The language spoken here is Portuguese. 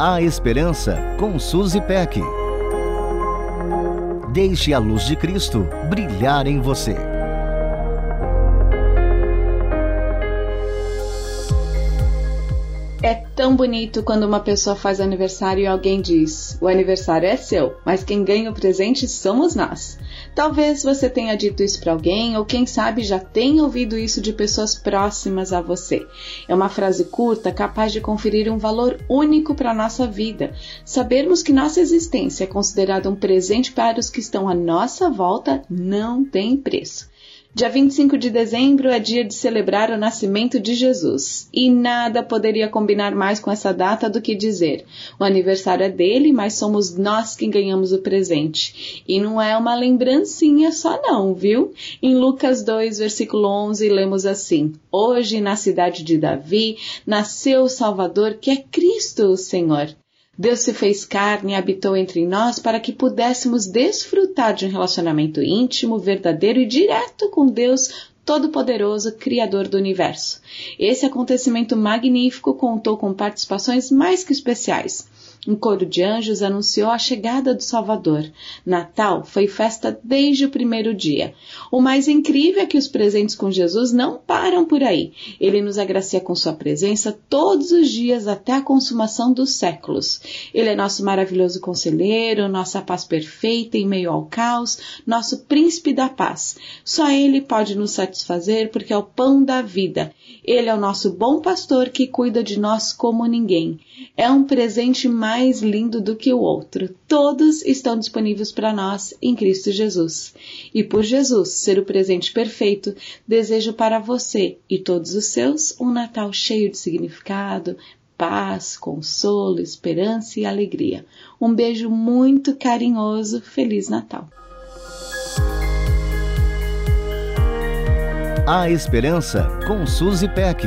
A Esperança com Suzy Peck. Deixe a luz de Cristo brilhar em você. É tão bonito quando uma pessoa faz aniversário e alguém diz: o aniversário é seu, mas quem ganha o presente somos nós. Talvez você tenha dito isso para alguém, ou quem sabe já tenha ouvido isso de pessoas próximas a você. É uma frase curta capaz de conferir um valor único para nossa vida. Sabermos que nossa existência é considerada um presente para os que estão à nossa volta não tem preço. Dia 25 de dezembro é dia de celebrar o nascimento de Jesus. E nada poderia combinar mais com essa data do que dizer: o aniversário é dele, mas somos nós quem ganhamos o presente. E não é uma lembrancinha só, não, viu? Em Lucas 2, versículo 11, lemos assim: Hoje, na cidade de Davi, nasceu o Salvador, que é Cristo o Senhor. Deus se fez carne e habitou entre nós para que pudéssemos desfrutar de um relacionamento íntimo, verdadeiro e direto com Deus Todo-Poderoso, Criador do Universo. Esse acontecimento magnífico contou com participações mais que especiais um coro de anjos anunciou a chegada do Salvador. Natal foi festa desde o primeiro dia. O mais incrível é que os presentes com Jesus não param por aí. Ele nos agracia com sua presença todos os dias até a consumação dos séculos. Ele é nosso maravilhoso conselheiro, nossa paz perfeita em meio ao caos, nosso príncipe da paz. Só ele pode nos satisfazer porque é o pão da vida. Ele é o nosso bom pastor que cuida de nós como ninguém. É um presente mais lindo do que o outro. Todos estão disponíveis para nós em Cristo Jesus. E por Jesus ser o presente perfeito, desejo para você e todos os seus um Natal cheio de significado, paz, consolo, esperança e alegria. Um beijo muito carinhoso. Feliz Natal! A Esperança com Suzy Peck.